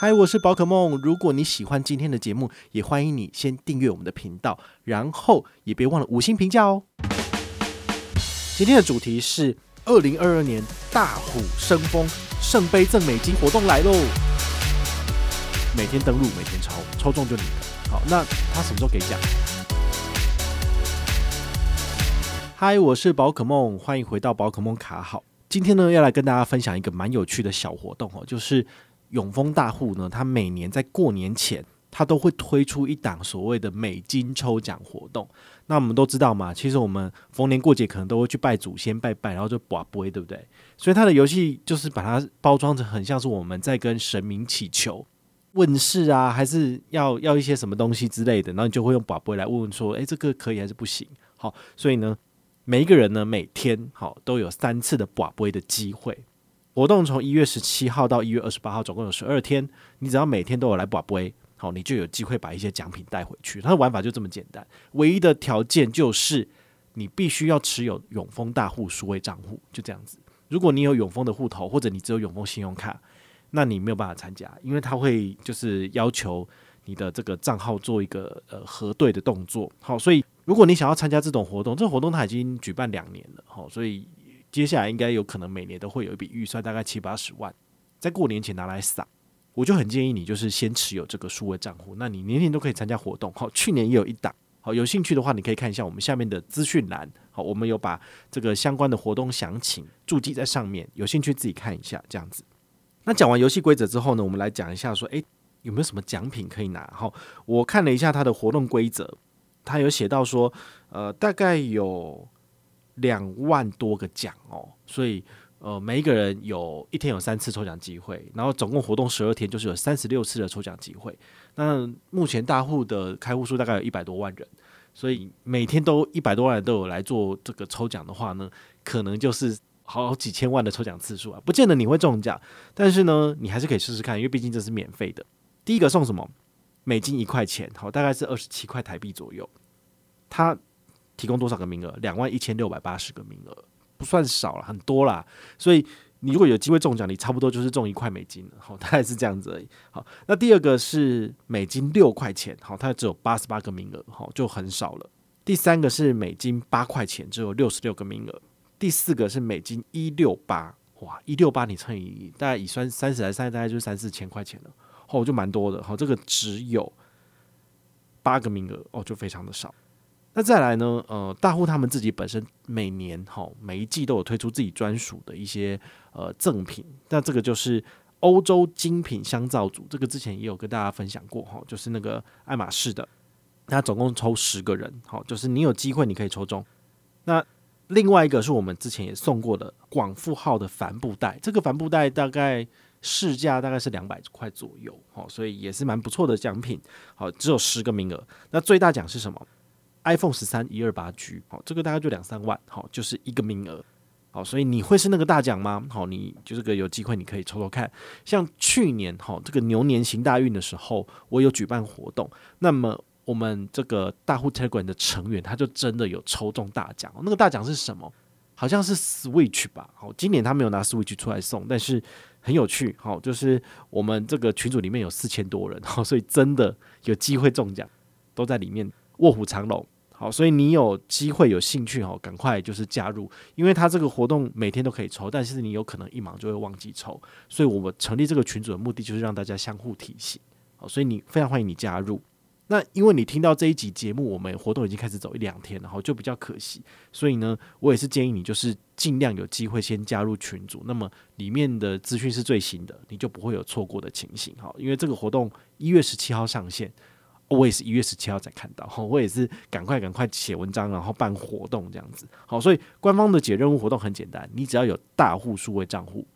嗨，我是宝可梦。如果你喜欢今天的节目，也欢迎你先订阅我们的频道，然后也别忘了五星评价哦。今天的主题是二零二二年大虎生风圣杯赠美金活动来喽！每天登录，每天抽，抽中就你的。好，那他什么时候给奖？嗨，我是宝可梦，欢迎回到宝可梦卡好。今天呢，要来跟大家分享一个蛮有趣的小活动哦，就是。永丰大户呢，他每年在过年前，他都会推出一档所谓的美金抽奖活动。那我们都知道嘛，其实我们逢年过节可能都会去拜祖先拜拜，然后就跋杯，对不对？所以他的游戏就是把它包装成很像是我们在跟神明祈求问事啊，还是要要一些什么东西之类的，然后你就会用跋杯来问问说，诶，这个可以还是不行？好，所以呢，每一个人呢，每天好都有三次的跋杯的机会。活动从一月十七号到一月二十八号，总共有十二天。你只要每天都有来博杯，好，你就有机会把一些奖品带回去。它的玩法就这么简单，唯一的条件就是你必须要持有永丰大户数位账户，就这样子。如果你有永丰的户头，或者你只有永丰信用卡，那你没有办法参加，因为它会就是要求你的这个账号做一个呃核对的动作。好，所以如果你想要参加这种活动，这活动它已经举办两年了，好，所以。接下来应该有可能每年都会有一笔预算，大概七八十万，在过年前拿来撒。我就很建议你，就是先持有这个数位账户，那你年年都可以参加活动。好，去年也有一档，好，有兴趣的话，你可以看一下我们下面的资讯栏。好，我们有把这个相关的活动详情注记在上面，有兴趣自己看一下。这样子，那讲完游戏规则之后呢，我们来讲一下说，诶，有没有什么奖品可以拿？好，我看了一下它的活动规则，它有写到说，呃，大概有。两万多个奖哦，所以呃，每一个人有一天有三次抽奖机会，然后总共活动十二天，就是有三十六次的抽奖机会。那目前大户的开户数大概有一百多万人，所以每天都一百多万人都有来做这个抽奖的话呢，可能就是好几千万的抽奖次数啊，不见得你会中奖，但是呢，你还是可以试试看，因为毕竟这是免费的。第一个送什么？美金一块钱，好，大概是二十七块台币左右，它。提供多少个名额？两万一千六百八十个名额，不算少了，很多啦。所以你如果有机会中奖，你差不多就是中一块美金了。好，大概是这样子而已。好，那第二个是美金六块钱，好，它只有八十八个名额，好，就很少了。第三个是美金八块钱，只有六十六个名额。第四个是美金一六八，哇，一六八你乘以大概以算三十来算，大概就是三四千块钱了。哦，就蛮多的。好，这个只有八个名额，哦，就非常的少。那再来呢？呃，大户他们自己本身每年哈每一季都有推出自己专属的一些呃赠品。那这个就是欧洲精品香皂组，这个之前也有跟大家分享过哈，就是那个爱马仕的。那总共抽十个人，好，就是你有机会你可以抽中。那另外一个是我们之前也送过的广富号的帆布袋，这个帆布袋大概市价大概是两百块左右，好，所以也是蛮不错的奖品。好，只有十个名额。那最大奖是什么？iPhone 十三一二八 G，好，这个大概就两三万，好，就是一个名额，好，所以你会是那个大奖吗？好，你就这个有机会，你可以抽抽看。像去年哈，这个牛年行大运的时候，我有举办活动，那么我们这个大户 Telegram 的成员，他就真的有抽中大奖。那个大奖是什么？好像是 Switch 吧。好，今年他没有拿 Switch 出来送，但是很有趣。好，就是我们这个群组里面有四千多人，好，所以真的有机会中奖，都在里面卧虎藏龙。好，所以你有机会有兴趣哦，赶快就是加入，因为他这个活动每天都可以抽，但是你有可能一忙就会忘记抽，所以我们成立这个群组的目的就是让大家相互提醒。好，所以你非常欢迎你加入。那因为你听到这一集节目，我们活动已经开始走一两天了，然后就比较可惜，所以呢，我也是建议你就是尽量有机会先加入群组，那么里面的资讯是最新的，你就不会有错过的情形。好，因为这个活动一月十七号上线。我也是一月十七号才看到，我也是赶快赶快写文章，然后办活动这样子。好，所以官方的解任务活动很简单，你只要有大户数位账户，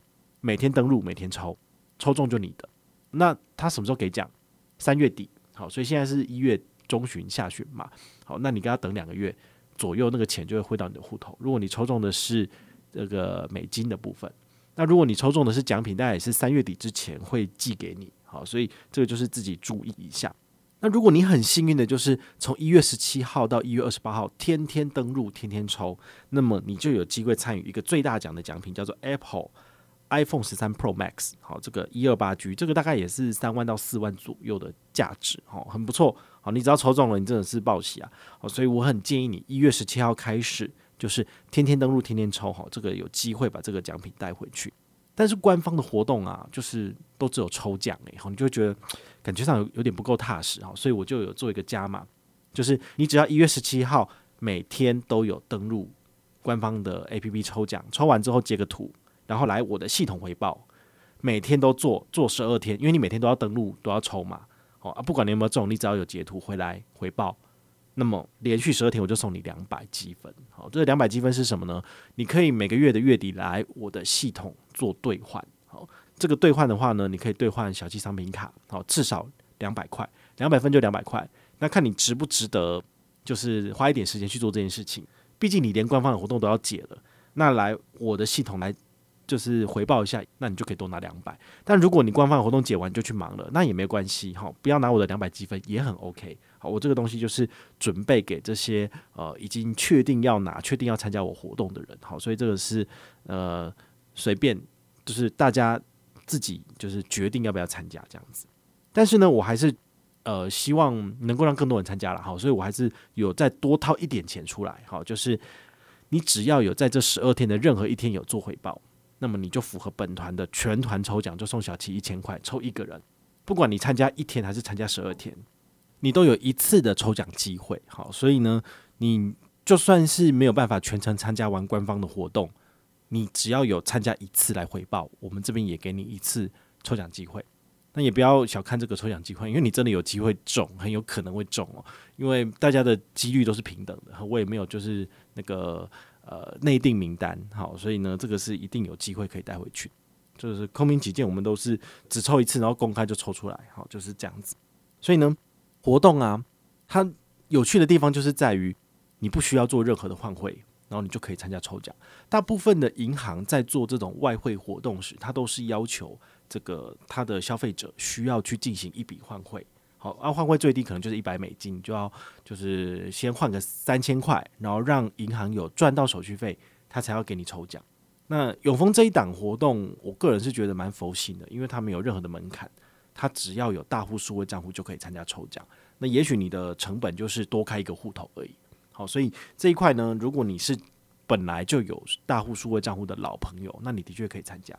每天登录，每天抽，抽中就你的。那他什么时候给奖？三月底。好，所以现在是一月中旬下旬嘛。好，那你跟他等两个月左右，那个钱就会汇到你的户头。如果你抽中的是这个美金的部分，那如果你抽中的是奖品，大概也是三月底之前会寄给你。好，所以这个就是自己注意一下。那如果你很幸运的，就是从一月十七号到一月二十八号，天天登录，天天抽，那么你就有机会参与一个最大奖的奖品，叫做 Apple iPhone 十三 Pro Max，好，这个一二八 G，这个大概也是三万到四万左右的价值，好，很不错，好，你只要抽中了，你真的是报喜啊，好，所以我很建议你一月十七号开始，就是天天登录，天天抽，好，这个有机会把这个奖品带回去。但是官方的活动啊，就是都只有抽奖诶，好，你就会觉得感觉上有有点不够踏实，哈，所以我就有做一个加码，就是你只要一月十七号每天都有登录官方的 APP 抽奖，抽完之后截个图。然后来我的系统回报，每天都做做十二天，因为你每天都要登录，都要抽嘛。哦啊，不管你有没有中，你只要有截图回来回报，那么连续十二天我就送你两百积分。好，这两百积分是什么呢？你可以每个月的月底来我的系统做兑换。好，这个兑换的话呢，你可以兑换小七商品卡。好，至少两百块，两百分就两百块。那看你值不值得，就是花一点时间去做这件事情。毕竟你连官方的活动都要解了，那来我的系统来。就是回报一下，那你就可以多拿两百。但如果你官方活动解完就去忙了，那也没关系哈，不要拿我的两百积分也很 OK。好，我这个东西就是准备给这些呃已经确定要拿、确定要参加我活动的人。好，所以这个是呃随便，就是大家自己就是决定要不要参加这样子。但是呢，我还是呃希望能够让更多人参加了。好，所以我还是有再多掏一点钱出来。好，就是你只要有在这十二天的任何一天有做回报。那么你就符合本团的全团抽奖，就送小七一千块，抽一个人，不管你参加一天还是参加十二天，你都有一次的抽奖机会。好，所以呢，你就算是没有办法全程参加完官方的活动，你只要有参加一次来回报，我们这边也给你一次抽奖机会。那也不要小看这个抽奖机会，因为你真的有机会中，很有可能会中哦，因为大家的几率都是平等的，我也没有就是那个。呃，内定名单好，所以呢，这个是一定有机会可以带回去。就是空瓶几件，我们都是只抽一次，然后公开就抽出来，好，就是这样子。所以呢，活动啊，它有趣的地方就是在于你不需要做任何的换汇，然后你就可以参加抽奖。大部分的银行在做这种外汇活动时，它都是要求这个它的消费者需要去进行一笔换汇。好，啊，换汇最低可能就是一百美金，就要就是先换个三千块，然后让银行有赚到手续费，他才要给你抽奖。那永丰这一档活动，我个人是觉得蛮佛性的，因为它没有任何的门槛，它只要有大户数位账户就可以参加抽奖。那也许你的成本就是多开一个户头而已。好，所以这一块呢，如果你是本来就有大户数位账户的老朋友，那你的确可以参加。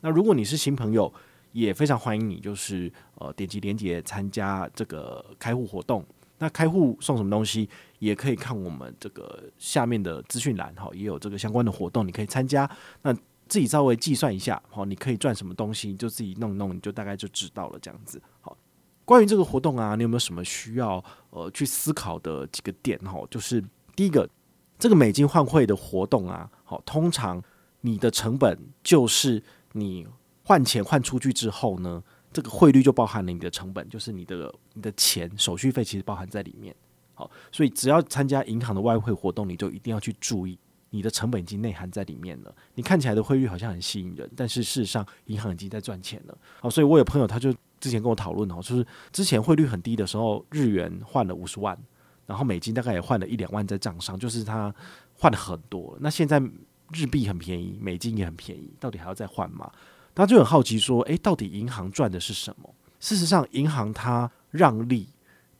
那如果你是新朋友，也非常欢迎你，就是呃点击连接参加这个开户活动。那开户送什么东西，也可以看我们这个下面的资讯栏哈，也有这个相关的活动，你可以参加。那自己稍微计算一下，好，你可以赚什么东西，就自己弄弄，你就大概就知道了这样子。好，关于这个活动啊，你有没有什么需要呃去思考的几个点哈？就是第一个，这个美金换汇的活动啊，好，通常你的成本就是你。换钱换出去之后呢，这个汇率就包含了你的成本，就是你的你的钱手续费其实包含在里面。好，所以只要参加银行的外汇活动，你就一定要去注意，你的成本已经内含在里面了。你看起来的汇率好像很吸引人，但是事实上银行已经在赚钱了。好，所以我有朋友他就之前跟我讨论哦，就是之前汇率很低的时候，日元换了五十万，然后美金大概也换了一两万在账上，就是他换了很多。那现在日币很便宜，美金也很便宜，到底还要再换吗？他就很好奇说：“诶，到底银行赚的是什么？事实上，银行它让利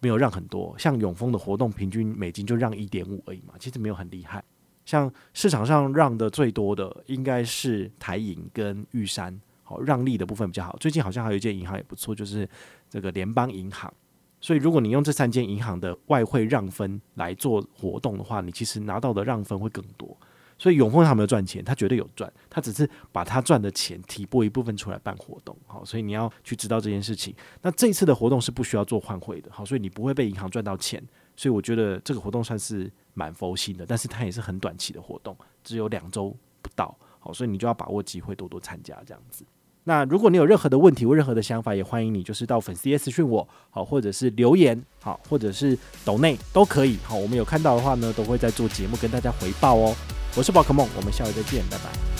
没有让很多，像永丰的活动，平均美金就让一点五而已嘛，其实没有很厉害。像市场上让的最多的，应该是台银跟玉山，好，让利的部分比较好。最近好像还有一间银行也不错，就是这个联邦银行。所以，如果你用这三间银行的外汇让分来做活动的话，你其实拿到的让分会更多。”所以永丰他没有赚钱，他绝对有赚，他只是把他赚的钱提拨一部分出来办活动，好，所以你要去知道这件事情。那这一次的活动是不需要做换汇的，好，所以你不会被银行赚到钱，所以我觉得这个活动算是蛮佛心的，但是它也是很短期的活动，只有两周不到，好，所以你就要把握机会，多多参加这样子。那如果你有任何的问题或任何的想法，也欢迎你就是到粉丝页私讯我，好，或者是留言，好，或者是抖内都可以，好，我们有看到的话呢，都会在做节目跟大家回报哦。我是宝可梦，我们下回再见，拜拜。